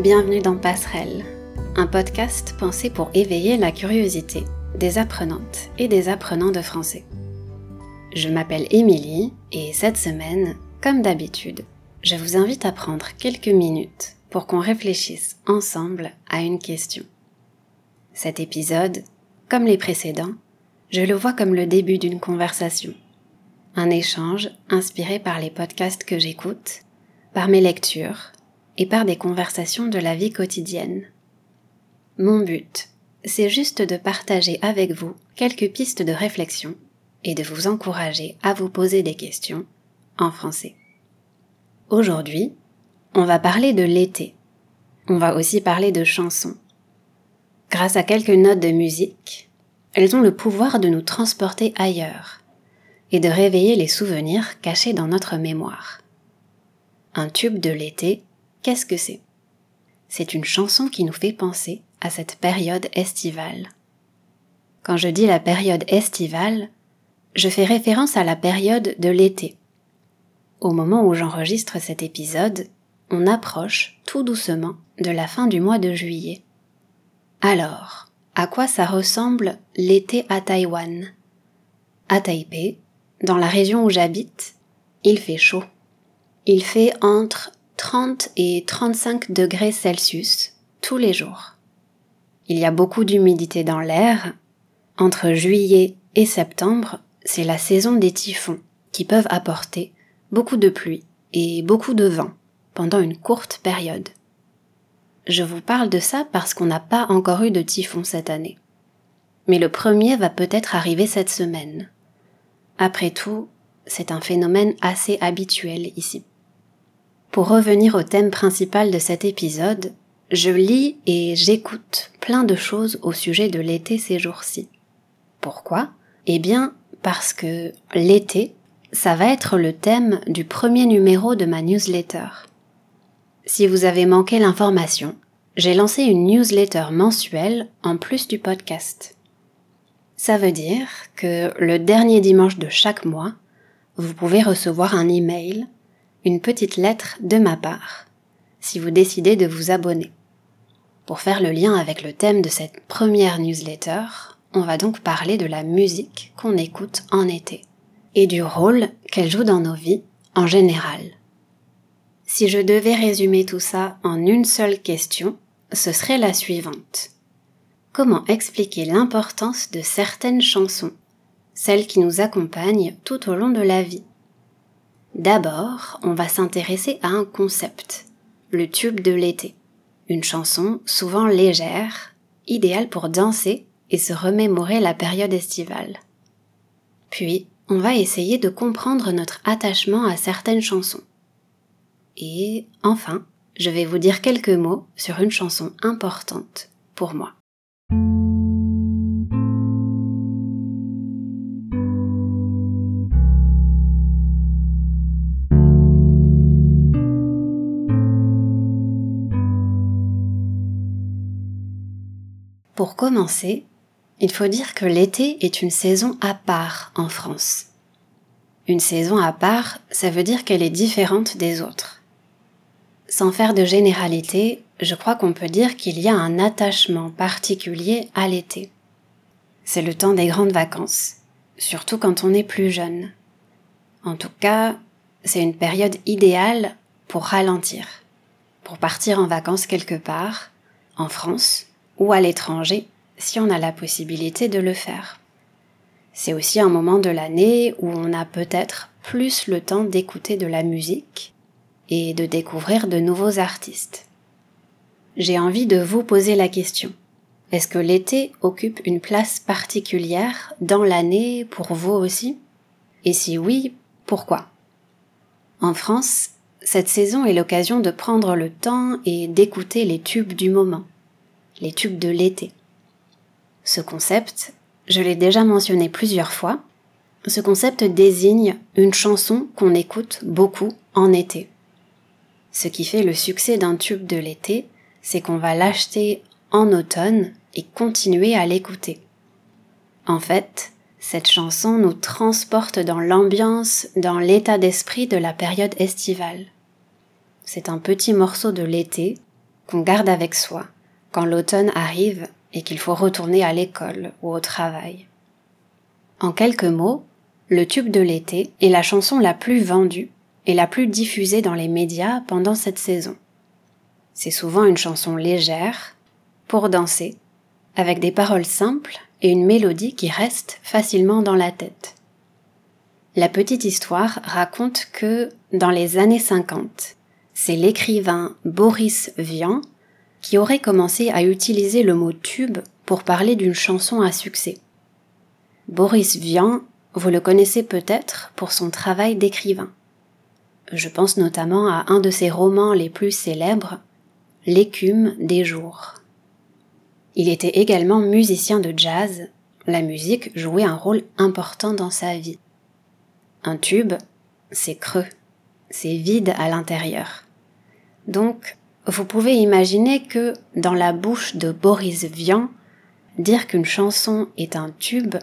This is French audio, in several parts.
bienvenue dans Passerelle, un podcast pensé pour éveiller la curiosité des apprenantes et des apprenants de français. Je m'appelle Émilie et cette semaine, comme d'habitude, je vous invite à prendre quelques minutes pour qu'on réfléchisse ensemble à une question. Cet épisode, comme les précédents, je le vois comme le début d'une conversation, un échange inspiré par les podcasts que j'écoute, par mes lectures et par des conversations de la vie quotidienne. Mon but, c'est juste de partager avec vous quelques pistes de réflexion et de vous encourager à vous poser des questions en français. Aujourd'hui, on va parler de l'été. On va aussi parler de chansons. Grâce à quelques notes de musique, elles ont le pouvoir de nous transporter ailleurs et de réveiller les souvenirs cachés dans notre mémoire. Un tube de l'été, qu'est-ce que c'est? C'est une chanson qui nous fait penser à cette période estivale. Quand je dis la période estivale, je fais référence à la période de l'été. Au moment où j'enregistre cet épisode, on approche tout doucement de la fin du mois de juillet. Alors, à quoi ça ressemble l'été à Taïwan? À Taipei, dans la région où j'habite, il fait chaud. Il fait entre 30 et 35 degrés Celsius tous les jours. Il y a beaucoup d'humidité dans l'air. Entre juillet et septembre, c'est la saison des typhons qui peuvent apporter beaucoup de pluie et beaucoup de vent pendant une courte période. Je vous parle de ça parce qu'on n'a pas encore eu de typhon cette année. Mais le premier va peut-être arriver cette semaine. Après tout, c'est un phénomène assez habituel ici. Pour revenir au thème principal de cet épisode, je lis et j'écoute plein de choses au sujet de l'été ces jours-ci. Pourquoi? Eh bien, parce que l'été, ça va être le thème du premier numéro de ma newsletter. Si vous avez manqué l'information, j'ai lancé une newsletter mensuelle en plus du podcast. Ça veut dire que le dernier dimanche de chaque mois, vous pouvez recevoir un email, une petite lettre de ma part, si vous décidez de vous abonner. Pour faire le lien avec le thème de cette première newsletter, on va donc parler de la musique qu'on écoute en été et du rôle qu'elle joue dans nos vies en général. Si je devais résumer tout ça en une seule question, ce serait la suivante. Comment expliquer l'importance de certaines chansons, celles qui nous accompagnent tout au long de la vie? D'abord, on va s'intéresser à un concept, le tube de l'été. Une chanson souvent légère, idéale pour danser et se remémorer la période estivale. Puis, on va essayer de comprendre notre attachement à certaines chansons. Et enfin, je vais vous dire quelques mots sur une chanson importante pour moi. Pour commencer, il faut dire que l'été est une saison à part en France. Une saison à part, ça veut dire qu'elle est différente des autres. Sans faire de généralité, je crois qu'on peut dire qu'il y a un attachement particulier à l'été. C'est le temps des grandes vacances, surtout quand on est plus jeune. En tout cas, c'est une période idéale pour ralentir, pour partir en vacances quelque part, en France ou à l'étranger, si on a la possibilité de le faire. C'est aussi un moment de l'année où on a peut-être plus le temps d'écouter de la musique et de découvrir de nouveaux artistes. J'ai envie de vous poser la question. Est-ce que l'été occupe une place particulière dans l'année pour vous aussi? Et si oui, pourquoi? En France, cette saison est l'occasion de prendre le temps et d'écouter les tubes du moment, les tubes de l'été. Ce concept, je l'ai déjà mentionné plusieurs fois, ce concept désigne une chanson qu'on écoute beaucoup en été. Ce qui fait le succès d'un tube de l'été, c'est qu'on va l'acheter en automne et continuer à l'écouter. En fait, cette chanson nous transporte dans l'ambiance, dans l'état d'esprit de la période estivale. C'est un petit morceau de l'été qu'on garde avec soi quand l'automne arrive et qu'il faut retourner à l'école ou au travail. En quelques mots, le tube de l'été est la chanson la plus vendue et la plus diffusée dans les médias pendant cette saison. C'est souvent une chanson légère, pour danser, avec des paroles simples et une mélodie qui reste facilement dans la tête. La petite histoire raconte que, dans les années 50, c'est l'écrivain Boris Vian qui aurait commencé à utiliser le mot tube pour parler d'une chanson à succès. Boris Vian, vous le connaissez peut-être pour son travail d'écrivain. Je pense notamment à un de ses romans les plus célèbres, L'écume des jours. Il était également musicien de jazz, la musique jouait un rôle important dans sa vie. Un tube, c'est creux, c'est vide à l'intérieur. Donc, vous pouvez imaginer que, dans la bouche de Boris Vian, dire qu'une chanson est un tube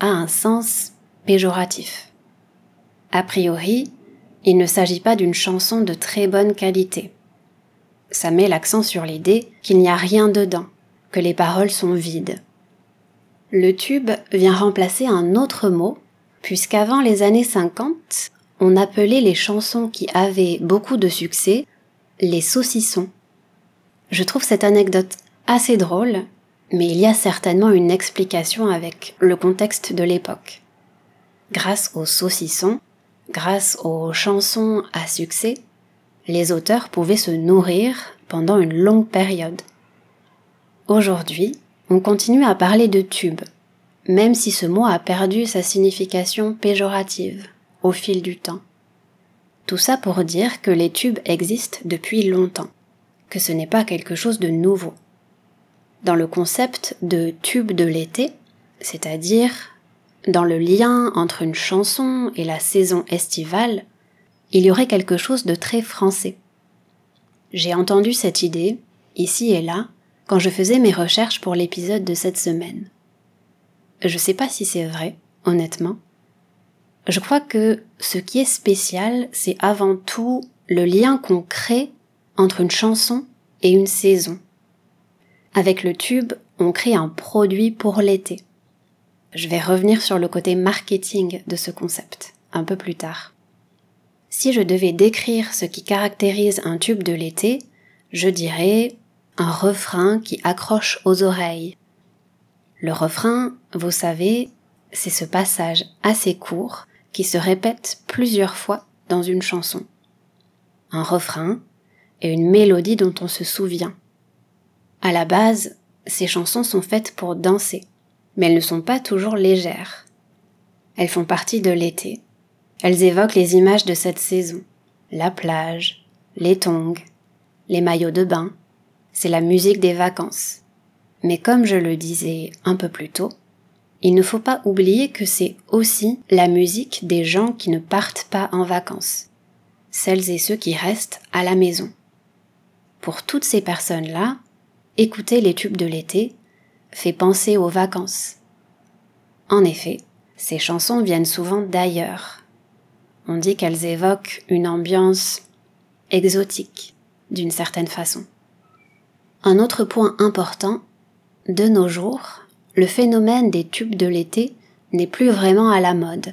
a un sens péjoratif. A priori, il ne s'agit pas d'une chanson de très bonne qualité. Ça met l'accent sur l'idée qu'il n'y a rien dedans, que les paroles sont vides. Le tube vient remplacer un autre mot, puisqu'avant les années 50, on appelait les chansons qui avaient beaucoup de succès les saucissons. Je trouve cette anecdote assez drôle, mais il y a certainement une explication avec le contexte de l'époque. Grâce aux saucissons, grâce aux chansons à succès, les auteurs pouvaient se nourrir pendant une longue période. Aujourd'hui, on continue à parler de tube, même si ce mot a perdu sa signification péjorative au fil du temps. Tout ça pour dire que les tubes existent depuis longtemps, que ce n'est pas quelque chose de nouveau. Dans le concept de tube de l'été, c'est-à-dire dans le lien entre une chanson et la saison estivale, il y aurait quelque chose de très français. J'ai entendu cette idée, ici et là, quand je faisais mes recherches pour l'épisode de cette semaine. Je sais pas si c'est vrai, honnêtement, je crois que ce qui est spécial, c'est avant tout le lien qu'on crée entre une chanson et une saison. Avec le tube, on crée un produit pour l'été. Je vais revenir sur le côté marketing de ce concept un peu plus tard. Si je devais décrire ce qui caractérise un tube de l'été, je dirais un refrain qui accroche aux oreilles. Le refrain, vous savez, c'est ce passage assez court qui se répète plusieurs fois dans une chanson. Un refrain et une mélodie dont on se souvient. À la base, ces chansons sont faites pour danser, mais elles ne sont pas toujours légères. Elles font partie de l'été. Elles évoquent les images de cette saison. La plage, les tongs, les maillots de bain. C'est la musique des vacances. Mais comme je le disais un peu plus tôt, il ne faut pas oublier que c'est aussi la musique des gens qui ne partent pas en vacances, celles et ceux qui restent à la maison. Pour toutes ces personnes-là, écouter les tubes de l'été fait penser aux vacances. En effet, ces chansons viennent souvent d'ailleurs. On dit qu'elles évoquent une ambiance exotique, d'une certaine façon. Un autre point important, de nos jours, le phénomène des tubes de l'été n'est plus vraiment à la mode.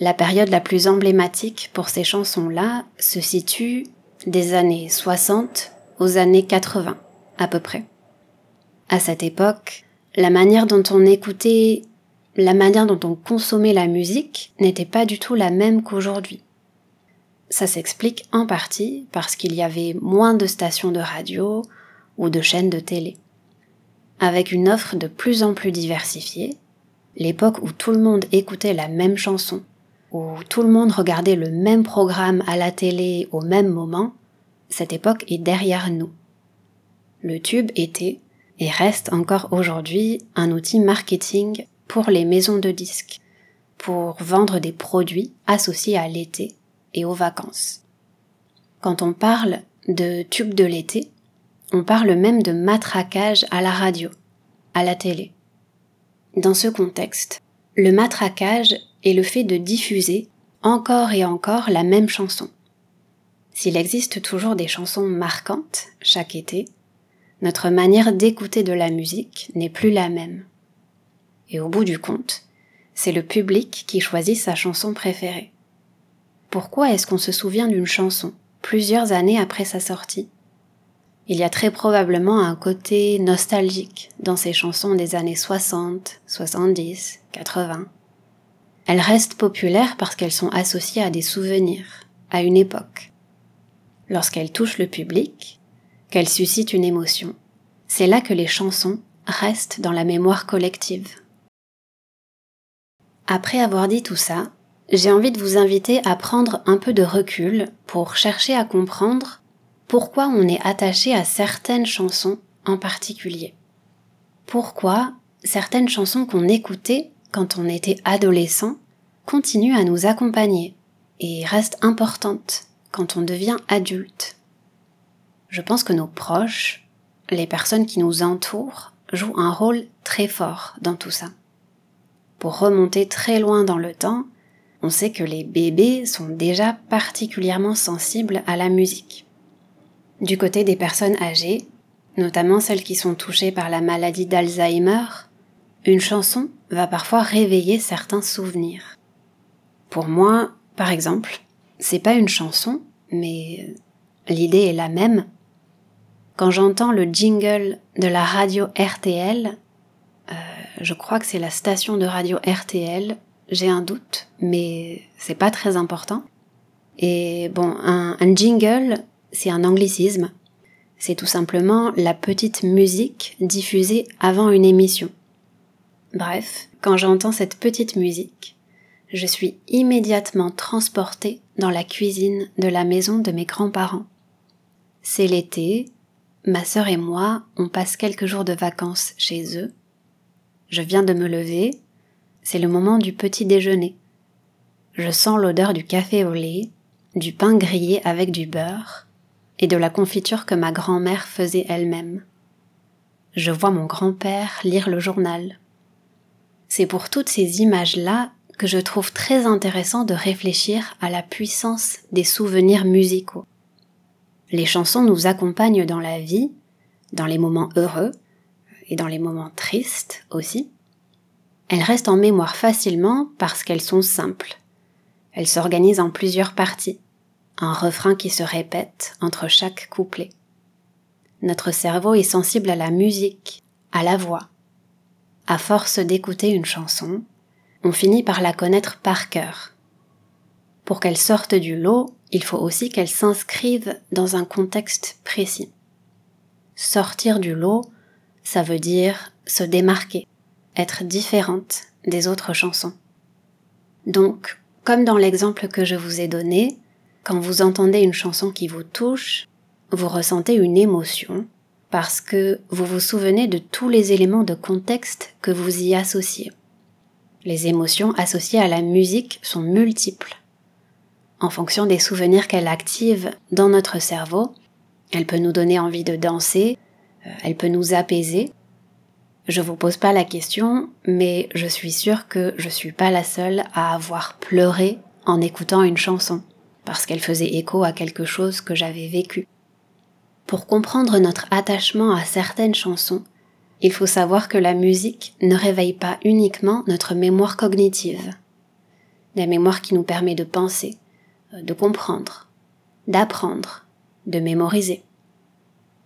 La période la plus emblématique pour ces chansons-là se situe des années 60 aux années 80, à peu près. À cette époque, la manière dont on écoutait, la manière dont on consommait la musique n'était pas du tout la même qu'aujourd'hui. Ça s'explique en partie parce qu'il y avait moins de stations de radio ou de chaînes de télé avec une offre de plus en plus diversifiée, l'époque où tout le monde écoutait la même chanson, où tout le monde regardait le même programme à la télé au même moment, cette époque est derrière nous. Le tube était et reste encore aujourd'hui un outil marketing pour les maisons de disques, pour vendre des produits associés à l'été et aux vacances. Quand on parle de tube de l'été, on parle même de matraquage à la radio, à la télé. Dans ce contexte, le matraquage est le fait de diffuser encore et encore la même chanson. S'il existe toujours des chansons marquantes chaque été, notre manière d'écouter de la musique n'est plus la même. Et au bout du compte, c'est le public qui choisit sa chanson préférée. Pourquoi est-ce qu'on se souvient d'une chanson plusieurs années après sa sortie? Il y a très probablement un côté nostalgique dans ces chansons des années 60, 70, 80. Elles restent populaires parce qu'elles sont associées à des souvenirs, à une époque. Lorsqu'elles touchent le public, qu'elles suscitent une émotion, c'est là que les chansons restent dans la mémoire collective. Après avoir dit tout ça, j'ai envie de vous inviter à prendre un peu de recul pour chercher à comprendre pourquoi on est attaché à certaines chansons en particulier. Pourquoi certaines chansons qu'on écoutait quand on était adolescent continuent à nous accompagner et restent importantes quand on devient adulte. Je pense que nos proches, les personnes qui nous entourent, jouent un rôle très fort dans tout ça. Pour remonter très loin dans le temps, on sait que les bébés sont déjà particulièrement sensibles à la musique. Du côté des personnes âgées, notamment celles qui sont touchées par la maladie d'Alzheimer, une chanson va parfois réveiller certains souvenirs. Pour moi, par exemple, c'est pas une chanson, mais l'idée est la même. Quand j'entends le jingle de la radio RTL, euh, je crois que c'est la station de radio RTL, j'ai un doute, mais c'est pas très important. Et bon, un, un jingle, c'est un anglicisme. C'est tout simplement la petite musique diffusée avant une émission. Bref, quand j'entends cette petite musique, je suis immédiatement transportée dans la cuisine de la maison de mes grands-parents. C'est l'été, ma sœur et moi, on passe quelques jours de vacances chez eux. Je viens de me lever, c'est le moment du petit déjeuner. Je sens l'odeur du café au lait, du pain grillé avec du beurre et de la confiture que ma grand-mère faisait elle-même. Je vois mon grand-père lire le journal. C'est pour toutes ces images-là que je trouve très intéressant de réfléchir à la puissance des souvenirs musicaux. Les chansons nous accompagnent dans la vie, dans les moments heureux et dans les moments tristes aussi. Elles restent en mémoire facilement parce qu'elles sont simples. Elles s'organisent en plusieurs parties, un refrain qui se répète entre chaque couplet. Notre cerveau est sensible à la musique, à la voix. À force d'écouter une chanson, on finit par la connaître par cœur. Pour qu'elle sorte du lot, il faut aussi qu'elle s'inscrive dans un contexte précis. Sortir du lot, ça veut dire se démarquer, être différente des autres chansons. Donc, comme dans l'exemple que je vous ai donné, quand vous entendez une chanson qui vous touche, vous ressentez une émotion parce que vous vous souvenez de tous les éléments de contexte que vous y associez. Les émotions associées à la musique sont multiples. En fonction des souvenirs qu'elle active dans notre cerveau, elle peut nous donner envie de danser, euh, elle peut nous apaiser, je vous pose pas la question, mais je suis sûre que je suis pas la seule à avoir pleuré en écoutant une chanson, parce qu'elle faisait écho à quelque chose que j'avais vécu. Pour comprendre notre attachement à certaines chansons, il faut savoir que la musique ne réveille pas uniquement notre mémoire cognitive, la mémoire qui nous permet de penser, de comprendre, d'apprendre, de mémoriser.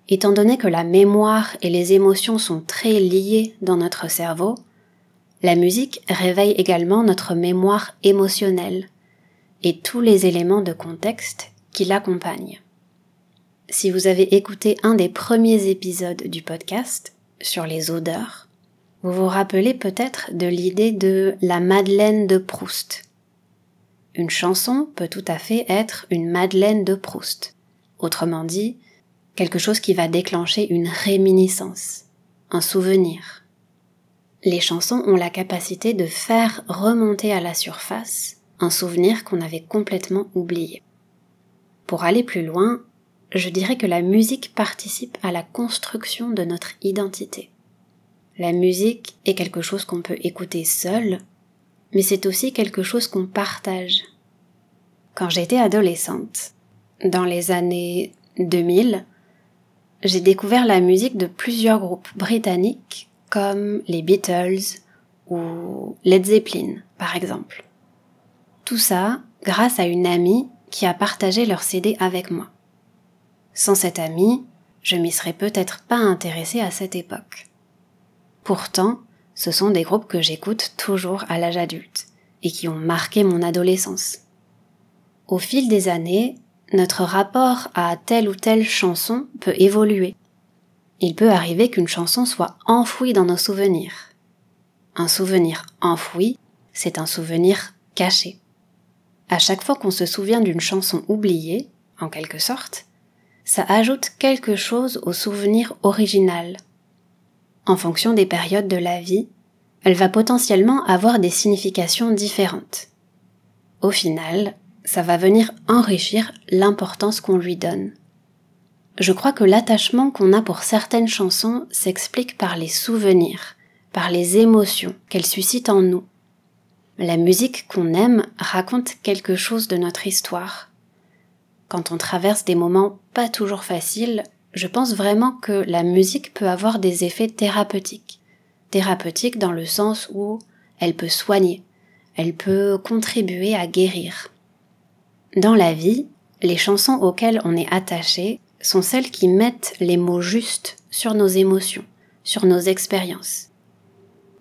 Étant donné que la mémoire et les émotions sont très liées dans notre cerveau, la musique réveille également notre mémoire émotionnelle et tous les éléments de contexte qui l'accompagnent. Si vous avez écouté un des premiers épisodes du podcast sur les odeurs, vous vous rappelez peut-être de l'idée de la Madeleine de Proust. Une chanson peut tout à fait être une Madeleine de Proust. Autrement dit, quelque chose qui va déclencher une réminiscence, un souvenir. Les chansons ont la capacité de faire remonter à la surface un souvenir qu'on avait complètement oublié. Pour aller plus loin, je dirais que la musique participe à la construction de notre identité. La musique est quelque chose qu'on peut écouter seul, mais c'est aussi quelque chose qu'on partage. Quand j'étais adolescente, dans les années 2000, j'ai découvert la musique de plusieurs groupes britanniques comme les Beatles ou Led Zeppelin par exemple. Tout ça grâce à une amie qui a partagé leur CD avec moi. Sans cette amie, je m'y serais peut-être pas intéressée à cette époque. Pourtant, ce sont des groupes que j'écoute toujours à l'âge adulte et qui ont marqué mon adolescence. Au fil des années, notre rapport à telle ou telle chanson peut évoluer. Il peut arriver qu'une chanson soit enfouie dans nos souvenirs. Un souvenir enfoui, c'est un souvenir caché. À chaque fois qu'on se souvient d'une chanson oubliée, en quelque sorte, ça ajoute quelque chose au souvenir original. En fonction des périodes de la vie, elle va potentiellement avoir des significations différentes. Au final, ça va venir enrichir l'importance qu'on lui donne. Je crois que l'attachement qu'on a pour certaines chansons s'explique par les souvenirs, par les émotions qu'elles suscitent en nous. La musique qu'on aime raconte quelque chose de notre histoire. Quand on traverse des moments pas toujours faciles, je pense vraiment que la musique peut avoir des effets thérapeutiques. Thérapeutiques dans le sens où elle peut soigner, elle peut contribuer à guérir. Dans la vie, les chansons auxquelles on est attaché sont celles qui mettent les mots justes sur nos émotions, sur nos expériences.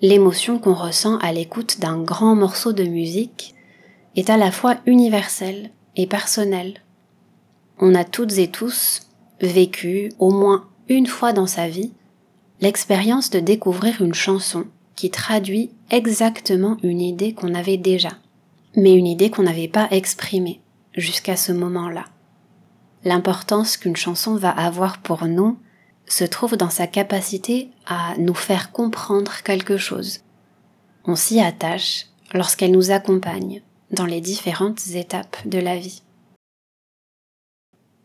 L'émotion qu'on ressent à l'écoute d'un grand morceau de musique est à la fois universelle et personnelle. On a toutes et tous vécu au moins une fois dans sa vie l'expérience de découvrir une chanson qui traduit exactement une idée qu'on avait déjà, mais une idée qu'on n'avait pas exprimée jusqu'à ce moment-là. L'importance qu'une chanson va avoir pour nous se trouve dans sa capacité à nous faire comprendre quelque chose. On s'y attache lorsqu'elle nous accompagne dans les différentes étapes de la vie.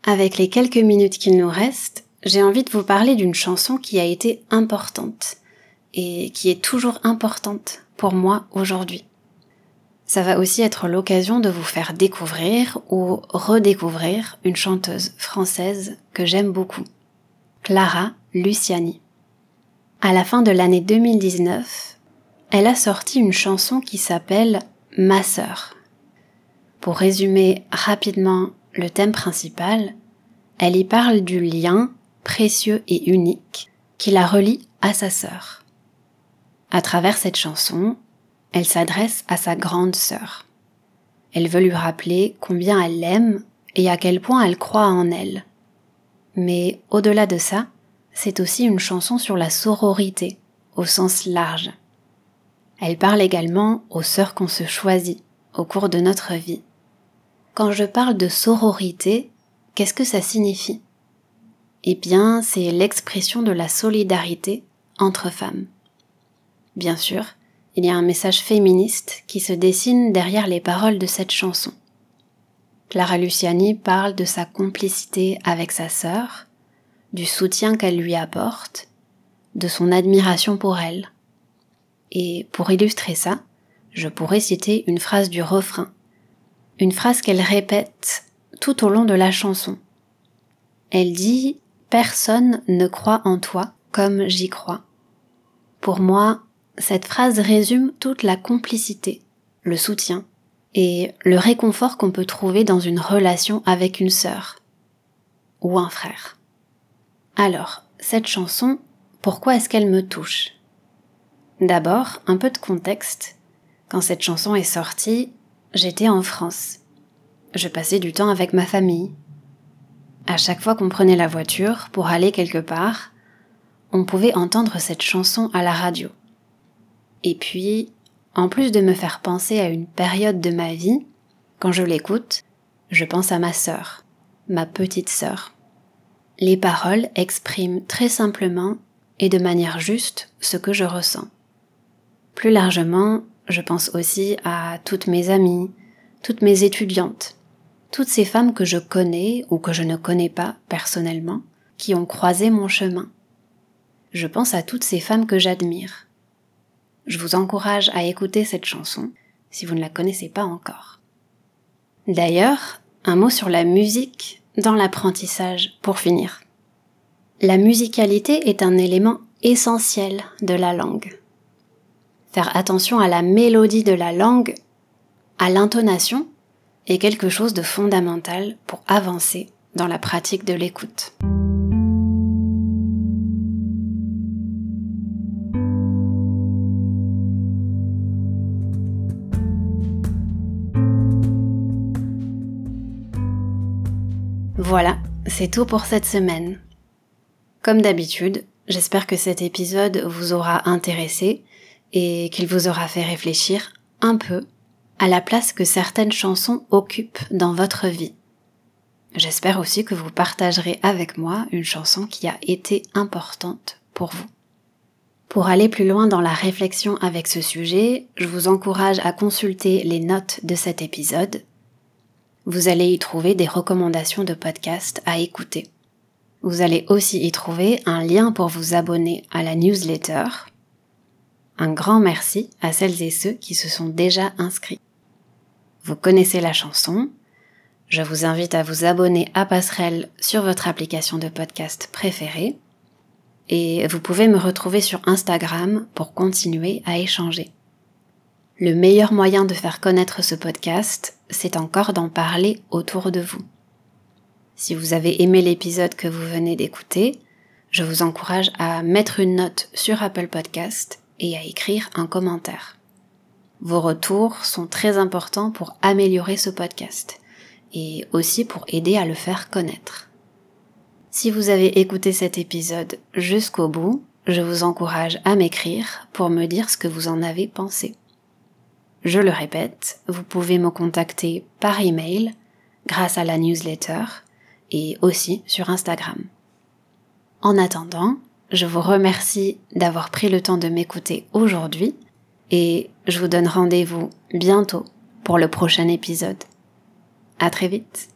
Avec les quelques minutes qu'il nous reste, j'ai envie de vous parler d'une chanson qui a été importante et qui est toujours importante pour moi aujourd'hui ça va aussi être l'occasion de vous faire découvrir ou redécouvrir une chanteuse française que j'aime beaucoup, Clara Luciani. À la fin de l'année 2019, elle a sorti une chanson qui s'appelle Ma sœur. Pour résumer rapidement le thème principal, elle y parle du lien précieux et unique qui la relie à sa sœur. À travers cette chanson, elle s'adresse à sa grande sœur. Elle veut lui rappeler combien elle l'aime et à quel point elle croit en elle. Mais au-delà de ça, c'est aussi une chanson sur la sororité, au sens large. Elle parle également aux sœurs qu'on se choisit au cours de notre vie. Quand je parle de sororité, qu'est-ce que ça signifie? Eh bien, c'est l'expression de la solidarité entre femmes. Bien sûr, il y a un message féministe qui se dessine derrière les paroles de cette chanson. Clara Luciani parle de sa complicité avec sa sœur, du soutien qu'elle lui apporte, de son admiration pour elle. Et pour illustrer ça, je pourrais citer une phrase du refrain, une phrase qu'elle répète tout au long de la chanson. Elle dit ⁇ Personne ne croit en toi comme j'y crois ⁇ Pour moi, cette phrase résume toute la complicité, le soutien et le réconfort qu'on peut trouver dans une relation avec une sœur ou un frère. Alors, cette chanson, pourquoi est-ce qu'elle me touche? D'abord, un peu de contexte. Quand cette chanson est sortie, j'étais en France. Je passais du temps avec ma famille. À chaque fois qu'on prenait la voiture pour aller quelque part, on pouvait entendre cette chanson à la radio. Et puis, en plus de me faire penser à une période de ma vie, quand je l'écoute, je pense à ma sœur, ma petite sœur. Les paroles expriment très simplement et de manière juste ce que je ressens. Plus largement, je pense aussi à toutes mes amies, toutes mes étudiantes, toutes ces femmes que je connais ou que je ne connais pas personnellement, qui ont croisé mon chemin. Je pense à toutes ces femmes que j'admire, je vous encourage à écouter cette chanson si vous ne la connaissez pas encore. D'ailleurs, un mot sur la musique dans l'apprentissage pour finir. La musicalité est un élément essentiel de la langue. Faire attention à la mélodie de la langue, à l'intonation, est quelque chose de fondamental pour avancer dans la pratique de l'écoute. Voilà, c'est tout pour cette semaine. Comme d'habitude, j'espère que cet épisode vous aura intéressé et qu'il vous aura fait réfléchir un peu à la place que certaines chansons occupent dans votre vie. J'espère aussi que vous partagerez avec moi une chanson qui a été importante pour vous. Pour aller plus loin dans la réflexion avec ce sujet, je vous encourage à consulter les notes de cet épisode. Vous allez y trouver des recommandations de podcasts à écouter. Vous allez aussi y trouver un lien pour vous abonner à la newsletter. Un grand merci à celles et ceux qui se sont déjà inscrits. Vous connaissez la chanson. Je vous invite à vous abonner à Passerelle sur votre application de podcast préférée. Et vous pouvez me retrouver sur Instagram pour continuer à échanger. Le meilleur moyen de faire connaître ce podcast, c'est encore d'en parler autour de vous. Si vous avez aimé l'épisode que vous venez d'écouter, je vous encourage à mettre une note sur Apple Podcast et à écrire un commentaire. Vos retours sont très importants pour améliorer ce podcast et aussi pour aider à le faire connaître. Si vous avez écouté cet épisode jusqu'au bout, je vous encourage à m'écrire pour me dire ce que vous en avez pensé. Je le répète, vous pouvez me contacter par email grâce à la newsletter et aussi sur Instagram. En attendant, je vous remercie d'avoir pris le temps de m'écouter aujourd'hui et je vous donne rendez-vous bientôt pour le prochain épisode. À très vite!